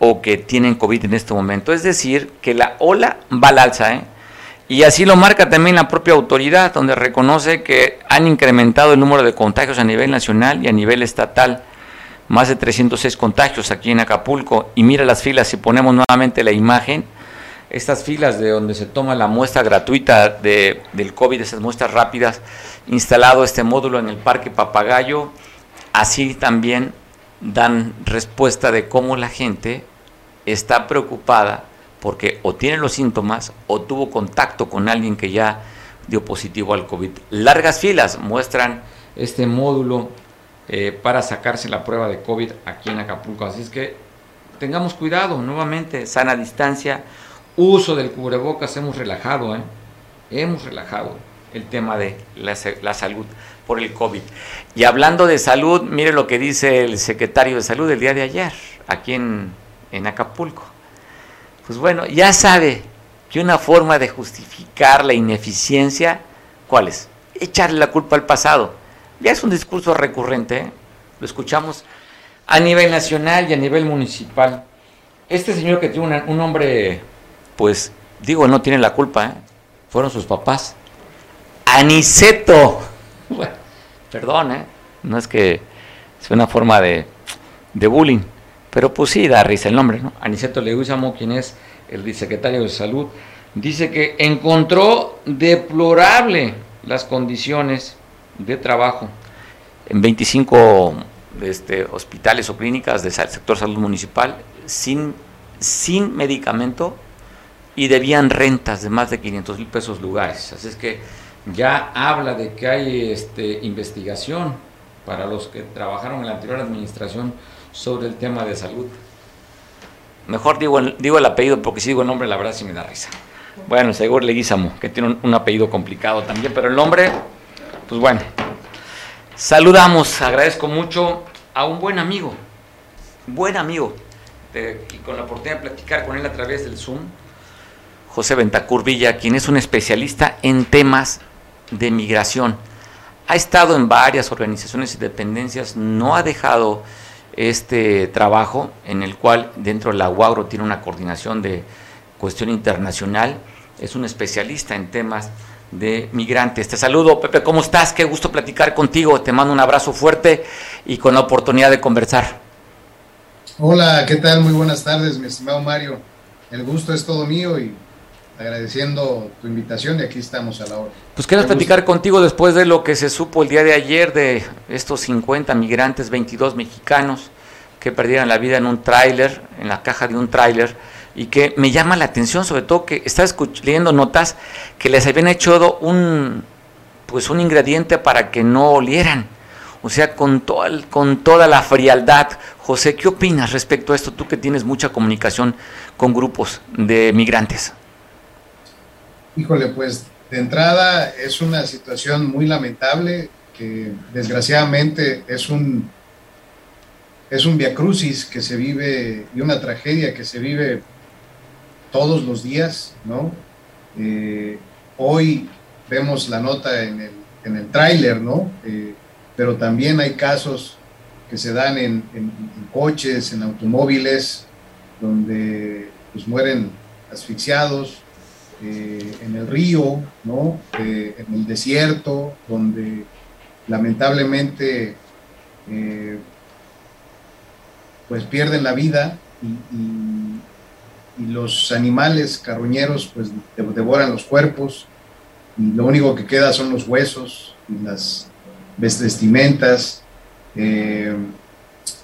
B: o que tienen COVID en este momento. Es decir, que la ola va al alza, ¿eh? Y así lo marca también la propia autoridad, donde reconoce que han incrementado el número de contagios a nivel nacional y a nivel estatal. Más de 306 contagios aquí en Acapulco. Y mira las filas, si ponemos nuevamente la imagen, estas filas de donde se toma la muestra gratuita de, del COVID, esas muestras rápidas, instalado este módulo en el Parque Papagayo, así también dan respuesta de cómo la gente está preocupada porque o tiene los síntomas o tuvo contacto con alguien que ya dio positivo al COVID. Largas filas muestran este módulo eh, para sacarse la prueba de COVID aquí en Acapulco. Así es que tengamos cuidado, nuevamente, sana distancia, uso del cubrebocas, hemos relajado, ¿eh? hemos relajado el tema de la, la, salud por el COVID. Y hablando de salud, mire lo que dice el secretario de salud el día de ayer, aquí en, en Acapulco pues bueno, ya sabe que una forma de justificar la ineficiencia, ¿cuál es? Echarle la culpa al pasado. Ya es un discurso recurrente, ¿eh? lo escuchamos a nivel nacional y a nivel municipal. Este señor que tiene un nombre, pues digo, no tiene la culpa, ¿eh? fueron sus papás. Aniceto. perdón, ¿eh? no es que sea una forma de, de bullying, Pero pues sí, da risa el nombre, ¿no? Aniceto Leguizamo, quien es el vicesecretario de Salud, dice que encontró deplorable las condiciones de trabajo en 25 este, hospitales o clínicas del sector salud municipal sin, sin medicamento y debían rentas de más de 500 mil pesos lugares. Así es que ya habla de que hay este, investigación para los que trabajaron en la anterior administración sobre el tema de salud. Mejor digo el, digo el apellido porque si digo el nombre la verdad sí me da risa. Bueno, Seguro Leguizamo, que tiene un, apellido complicado también, pero el nombre, pues bueno. Saludamos, agradezco mucho a un buen amigo, buen amigo, y con la oportunidad de platicar con él a través del Zoom, José Ventacur Villa, quien es un especialista en temas de migración. Ha estado en varias organizaciones y dependencias, no ha dejado este trabajo en el cual dentro de la UAGRO tiene una coordinación de cuestión internacional, es un especialista en temas de migrantes. Te saludo, Pepe, ¿cómo estás? Qué gusto platicar contigo, te mando un abrazo fuerte y con la oportunidad de conversar.
G: Hola, ¿qué tal? Muy buenas tardes, mi estimado Mario. El gusto es todo mío y agradeciendo tu invitación y aquí estamos a la hora.
B: Pues quiero platicar contigo después de lo que se supo el día de ayer de estos 50 migrantes, 22 mexicanos que perdieron la vida en un tráiler, en la caja de un tráiler, y que me llama la atención, sobre todo que estaba leyendo notas que les habían hecho un, pues un ingrediente para que no olieran. O sea, con, todo con toda la frialdad. José, ¿qué opinas respecto a esto? Tú que tienes mucha comunicación con grupos de migrantes.
G: Híjole, pues de entrada es una situación muy lamentable que desgraciadamente es un es un viacrucis que se vive y una tragedia que se vive todos los días, ¿no? Eh, hoy vemos la nota en el, en el tráiler, ¿no? Eh, pero también hay casos que se dan en, coches, en automóviles, donde pues mueren asfixiados, eh, en el río, ¿no? Eh, en el desierto, donde lamentablemente eh, pues pierden la vida y, los animales carroñeros pues devoran los cuerpos y lo único que queda son los huesos y las vestimentas,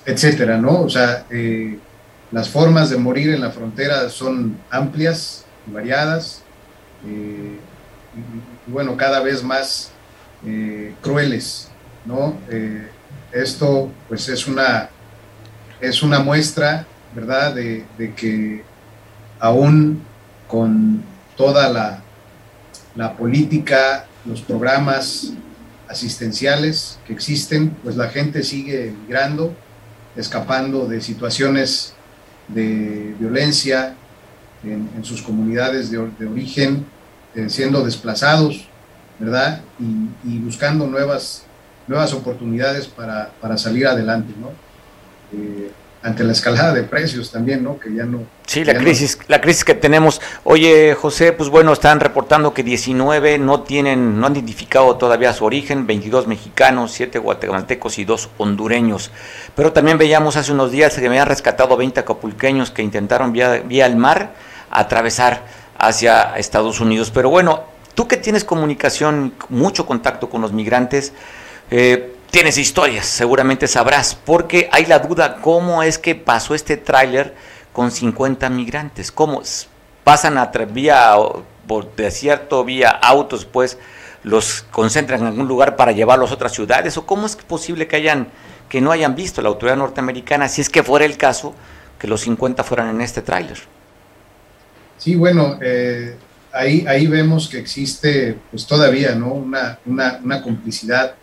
G: etcétera, ¿no? O sea, las formas de morir en la frontera son amplias y variadas eh, y, bueno, cada vez más eh, crueles, ¿no? Eh, esto pues es una, es una muestra, ¿verdad?, de, que aún con toda la, la política, los programas asistenciales que existen, pues la gente sigue migrando, escapando de situaciones de violencia, en, sus comunidades de, origen, eh, siendo desplazados, ¿verdad? Y, buscando nuevas, nuevas oportunidades para, salir adelante, ¿no? Eh, ante la escalada de precios también, ¿no? Que ya no.
B: Sí, la crisis, la crisis que tenemos. Oye, José, pues bueno, están reportando que 19 no tienen, no han identificado todavía su origen, 22 mexicanos, 7 guatemaltecos y 2 hondureños. Pero también veíamos hace unos días que me habían rescatado 20 acapulqueños que intentaron vía, vía el mar atravesar hacia Estados Unidos. Pero bueno, tú que tienes comunicación, mucho contacto con los migrantes, eh, tienes historias, seguramente sabrás, porque hay la duda cómo es que pasó este tráiler con 50 migrantes, cómo pasan a vía por desierto, vía autos, pues los concentran en algún lugar para llevarlos a otras ciudades, o cómo es posible que hayan que no hayan visto la autoridad norteamericana, si es que fuera el caso, que los 50 fueran en este tráiler.
G: Sí, bueno, eh, ahí, ahí vemos que existe pues todavía ¿no? una, una, complicidad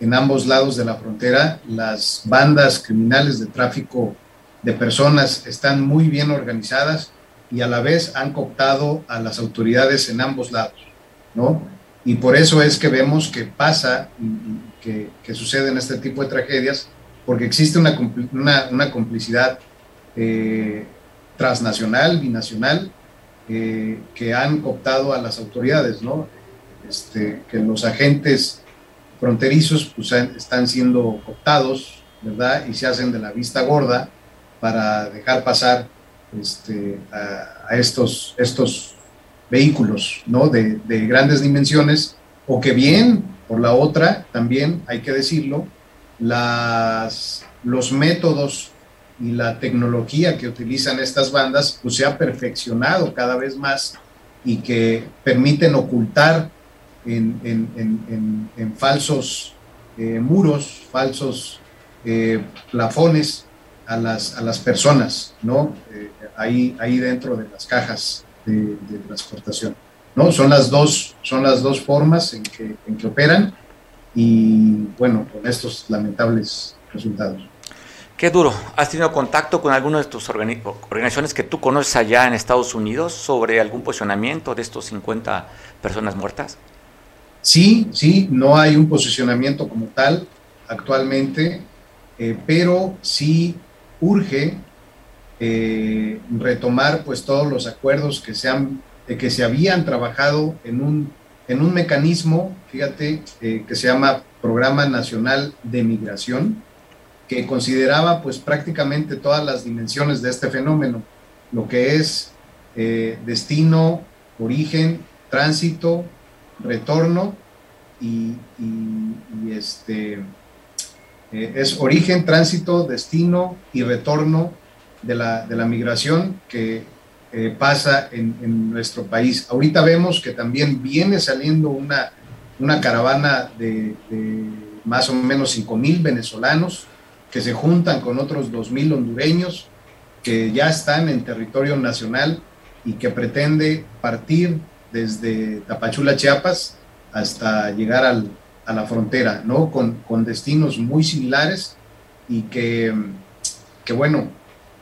G: en ambos lados de la frontera. Las bandas criminales de tráfico de personas están muy bien organizadas y a la vez han cooptado a las autoridades en ambos lados, ¿no? Y por eso es que vemos que pasa, que, que suceden este tipo de tragedias, porque existe una, una, complicidad eh, transnacional, binacional, que han cooptado a las autoridades, ¿no? Este, que los agentes fronterizos pues, están siendo cooptados, ¿verdad? Y se hacen de la vista gorda para dejar pasar este, a, estos, estos vehículos ¿no? de, de, grandes dimensiones, o que bien, por la otra, también hay que decirlo, las, los métodos y la tecnología que utilizan estas bandas pues se ha perfeccionado cada vez más y que permiten ocultar en, en, en, falsos eh, muros, falsos eh, plafones a las, a las personas, ¿no? Eh, ahí, ahí dentro de las cajas de, transportación, ¿no? Son las dos, son las dos formas en que, en que operan y, bueno, con estos lamentables resultados.
B: Qué duro. ¿Has tenido contacto con alguna de tus organizaciones que tú conoces allá en Estados Unidos sobre algún posicionamiento de estos 50 personas muertas?
G: Sí, sí, no hay un posicionamiento como tal actualmente, eh, pero sí urge eh, retomar pues todos los acuerdos que se, han, que se habían trabajado en un, en un mecanismo, fíjate, eh, que se llama Programa Nacional de Migración, que consideraba pues prácticamente todas las dimensiones de este fenómeno, lo que es eh, destino, origen, tránsito, retorno y, este eh, es origen, tránsito, destino y retorno de la, de la migración que eh, pasa en, nuestro país. Ahorita vemos que también viene saliendo una, una caravana de, de más o menos 5 mil venezolanos que se juntan con otros 2.000 hondureños que ya están en territorio nacional y que pretende partir desde Tapachula, Chiapas, hasta llegar al, a la frontera, ¿no? Con, con, destinos muy similares y que, que bueno,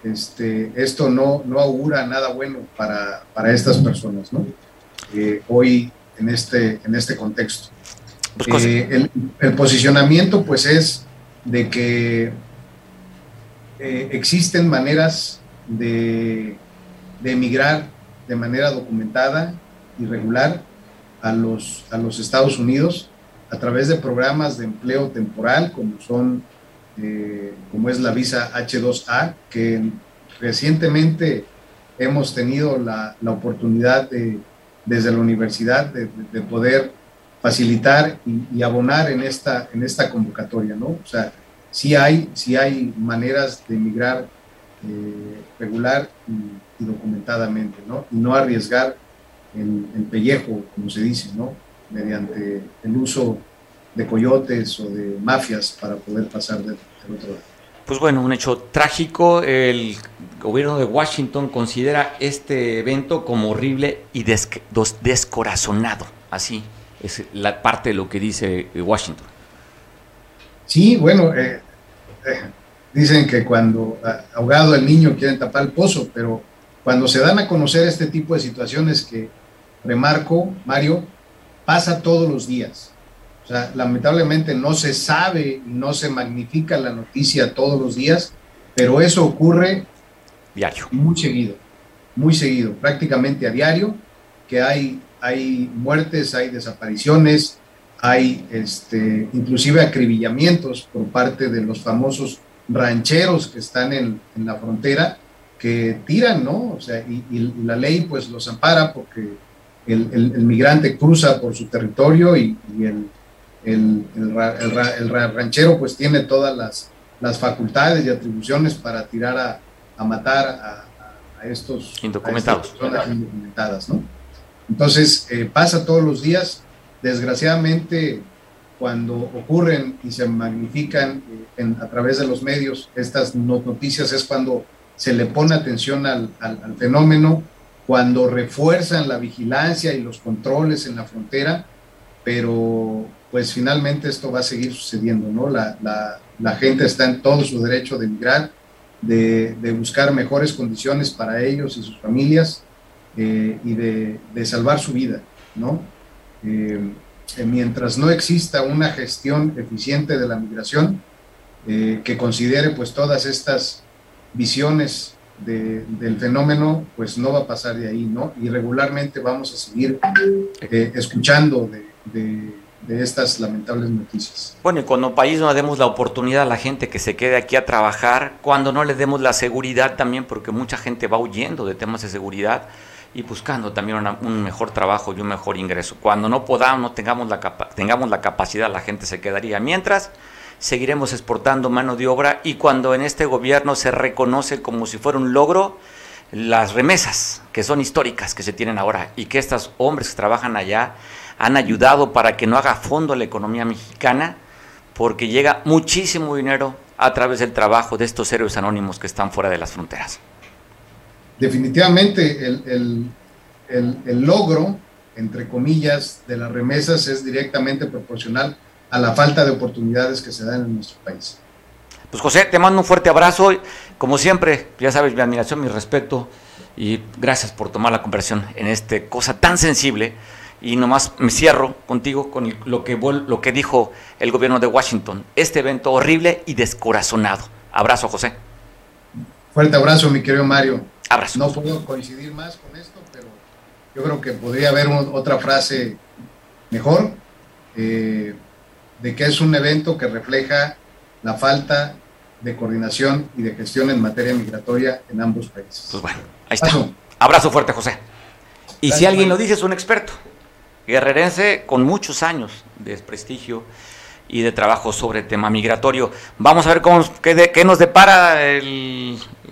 G: este, esto no, no augura nada bueno para, para estas personas, ¿no? Eh, hoy en este, en este contexto. Pues eh, el, el, posicionamiento, pues, es de que eh, existen maneras de, emigrar de manera documentada y regular a los, a los Estados Unidos a través de programas de empleo temporal como son eh, como es la visa H2A que recientemente hemos tenido la, oportunidad de, desde la universidad de, poder facilitar y, abonar en esta, en esta convocatoria, ¿no? O sea, sí hay, sí hay maneras de emigrar eh, regular y, documentadamente, ¿no? Y no arriesgar el, pellejo, como se dice, ¿no? Mediante el uso de coyotes o de mafias para poder pasar del, otro lado.
B: Pues bueno, un hecho trágico. El gobierno de Washington considera este evento como horrible y descorazonado. Así es la parte de lo que dice Washington.
G: Sí, bueno, eh, eh, dicen que cuando ahogado el niño quieren tapar el pozo, pero cuando se dan a conocer este tipo de situaciones que remarco, Mario, pasa todos los días. O sea, lamentablemente no se sabe y no se magnifica la noticia todos los días, pero eso ocurre
B: diario.
G: Muy seguido, muy seguido, prácticamente a diario, que hay, hay muertes, hay desapariciones, hay este, inclusive acribillamientos por parte de los famosos rancheros que están en, la frontera, que tiran, ¿no? O sea, y, la ley pues los ampara porque el, migrante cruza por su territorio y, el, ranchero pues tiene todas las, las, facultades y atribuciones para tirar a, a matar a, estos
B: indocumentados.
G: personas indocumentadas, ¿no? Entonces eh, pasa todos los días Desgraciadamente, cuando ocurren y se magnifican eh, a través de los medios estas noticias es cuando se le pone atención al, fenómeno, cuando refuerzan la vigilancia y los controles en la frontera, pero pues finalmente esto va a seguir sucediendo, ¿no? La, gente está en todo su derecho de emigrar, de, buscar mejores condiciones para ellos y sus familias eh, y de, de, salvar su vida, ¿no? Eh, mientras no exista una gestión eficiente de la migración, eh, que considere pues todas estas visiones del fenómeno, pues no va a pasar de ahí, ¿no? Y regularmente vamos a seguir eh, escuchando de, de estas lamentables noticias.
B: Bueno, y cuando país no demos la oportunidad a la gente que se quede aquí a trabajar, cuando no le demos la seguridad también, porque mucha gente va huyendo de temas de seguridad y buscando también un mejor trabajo y un mejor ingreso. Cuando no podamos, no tengamos la, tengamos la capacidad, la gente se quedaría. Mientras, seguiremos exportando mano de obra y cuando en este gobierno se reconoce como si fuera un logro, las remesas que son históricas que se tienen ahora y que estos hombres que trabajan allá han ayudado para que no haga fondo la economía mexicana, porque llega muchísimo dinero a través del trabajo de estos héroes anónimos que están fuera de las fronteras.
G: Definitivamente el, el logro, entre comillas, de las remesas es directamente proporcional a la falta de oportunidades que se dan en nuestro país.
B: Pues José, te mando un fuerte abrazo. Como siempre, ya sabes mi admiración, mi respeto y gracias por tomar la conversación en esta cosa tan sensible y nomás me cierro contigo con lo, que, lo que dijo el gobierno de Washington. Este evento horrible y descorazonado. Abrazo, José.
G: Fuerte abrazo, mi querido Mario.
B: Abrazo.
G: No puedo coincidir más con esto, pero yo creo que podría haber otra frase mejor, eh, de que es un evento que refleja la falta de coordinación y de gestión en materia migratoria en ambos países.
B: Pues bueno, ahí está. Abrazo fuerte, José. Y si alguien lo dice, es un experto guerrerense con muchos años de prestigio y de trabajo sobre tema migratorio. Vamos a ver qué, nos depara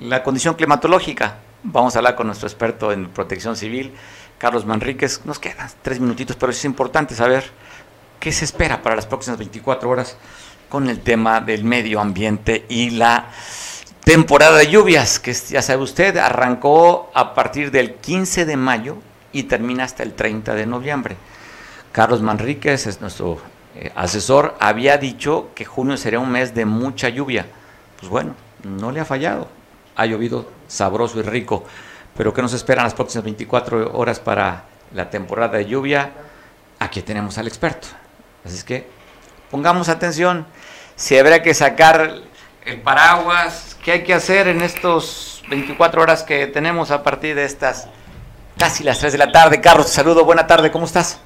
B: la condición climatológica. Vamos a hablar con nuestro experto en protección civil, Carlos Manríquez. Nos quedan tres minutitos, pero es importante saber qué se espera para las próximas 24 horas con el tema del medio ambiente y la temporada de lluvias, que ya sabe usted, arrancó a partir del 15 de mayo y termina hasta el 30 de noviembre. Carlos Manríquez es nuestro eh, asesor, había dicho que junio sería un mes de mucha lluvia. Pues bueno, no le ha fallado. Ha llovido sabroso y rico. Pero ¿qué nos esperan las próximas 24 horas para la temporada de lluvia? Aquí tenemos al experto. Así es que pongamos atención. Si habrá que sacar el paraguas, ¿qué hay que hacer en estos 24 horas que tenemos a partir de estas casi las 3 de la tarde. Carlos, saludo, buena tarde, ¿cómo estás?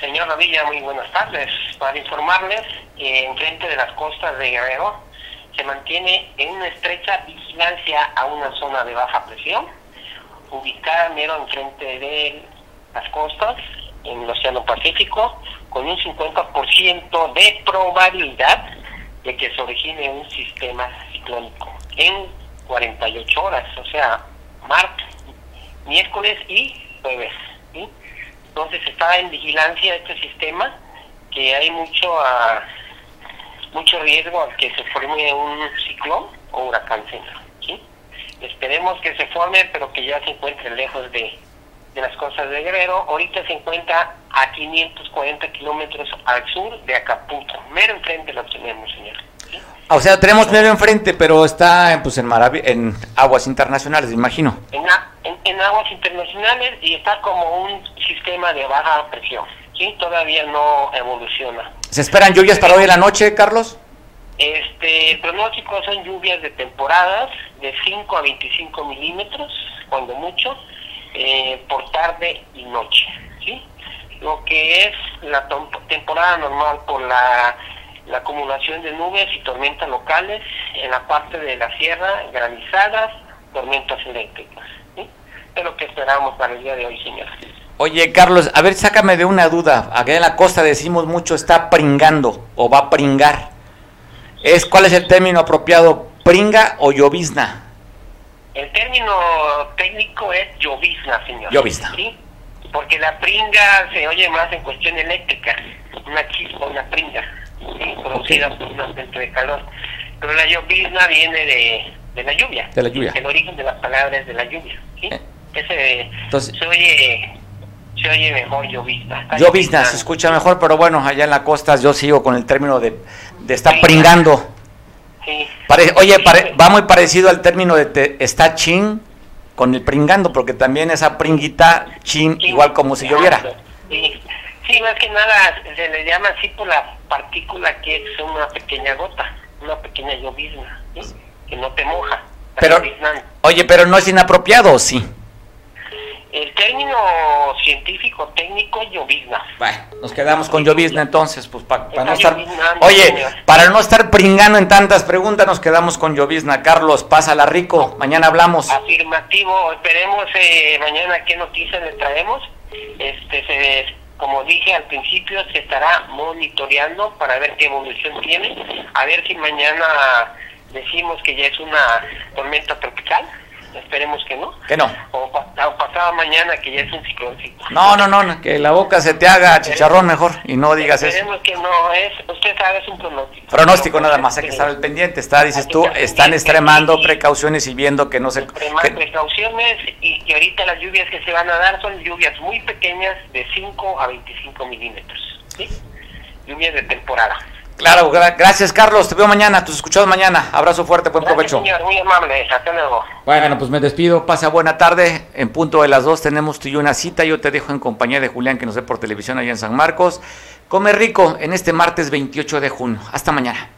H: Señor Ravilla, muy buenas tardes. Para informarles, eh, enfrente de las costas de Guerrero se mantiene en una estrecha vigilancia a una zona de baja presión, ubicada mero enfrente de las costas, en el Océano Pacífico, con un 50% de probabilidad de que se origine un sistema ciclónico en 48 horas, o sea, martes miércoles y jueves. Entonces está en vigilancia este sistema, que hay mucho a, mucho riesgo a que se forme un ciclón o huracán centro. Esperemos que se forme, pero que ya se encuentre lejos de, de las costas de Guerrero. Ahorita se encuentra a 540 kilómetros al sur de Acapulco. Mero enfrente lo tenemos, señor.
B: O sea, tenemos mero enfrente, pero está pues, en, en aguas internacionales, imagino.
H: En, en, aguas internacionales y está como un sistema de baja presión. ¿sí? Todavía no evoluciona.
B: ¿Se esperan lluvias para hoy en la noche, Carlos?
H: Este, el pronóstico son lluvias de temporadas de 5 a 25 milímetros, cuando mucho, eh, por tarde y noche. ¿sí? Lo que es la temporada normal por la la acumulación de nubes y tormentas locales en la parte de la sierra, granizadas, tormentas eléctricas. Es lo que esperamos para el día de hoy, señor.
B: Oye, Carlos, a ver, sácame de una duda. Aquí en la costa decimos mucho está pringando o va a pringar. ¿Es, ¿Cuál es el término apropiado? ¿Pringa o llovizna?
H: El término técnico es llovizna, señor.
B: Llovizna.
H: ¿sí? Porque la pringa se oye más en cuestión eléctrica. Una chispa, una pringa producida por un ambiente de calor. Pero la llovizna viene de, de la lluvia.
B: De la lluvia.
H: El origen de las palabras de la lluvia. ¿sí? Eh. Ese, Entonces, se oye se oye mejor llovizna.
B: Llovizna se escucha mejor, pero bueno, allá en la costa yo sigo con el término de, de estar pringando. Sí. oye, va muy parecido al término de te, está chin con el pringando, porque también esa pringuita chin, igual como si lloviera.
H: Sí. más que nada se le llama así por la partícula que es una pequeña gota, una pequeña llovizna, que no te moja.
B: Pero, oye, pero no es inapropiado, ¿sí?
H: El término científico técnico es llovizna.
B: Bueno, nos quedamos con llovizna entonces, pues para no estar... Oye, para no estar pringando en tantas preguntas, nos quedamos con llovizna. Carlos, pásala rico, mañana hablamos.
H: Afirmativo, esperemos eh, mañana qué noticias le traemos. Este, se, como dije al principio, se estará monitoreando para ver qué evolución tiene. A ver si mañana decimos que ya es una tormenta tropical. Esperemos que no.
B: Que no.
H: O, pa- o pasado mañana que ya es un cicloncito.
B: No, no, no, que la boca se te haga chicharrón mejor y no digas eso.
H: Esperemos que no es, usted sabe, es un pronóstico.
B: Pronóstico nada más, hay que estar al pendiente. Está, dices tú, están extremando precauciones y viendo que no se... Que-
H: precauciones y que ahorita las lluvias que se van a dar son lluvias muy pequeñas de 5 a 25 milímetros. ¿sí? Lluvias de temporada.
B: Claro, gra- gracias Carlos, te veo mañana, tus escuchados mañana. Abrazo fuerte, buen
H: Gracias,
B: provecho.
H: señor, muy amable. Hasta luego.
B: Bueno, pues me despido, pasa buena tarde. En punto de las dos tenemos tú y una cita. Yo te dejo en compañía de Julián, que nos ve por televisión allá en San Marcos. Come rico en este martes 28 de junio. Hasta mañana.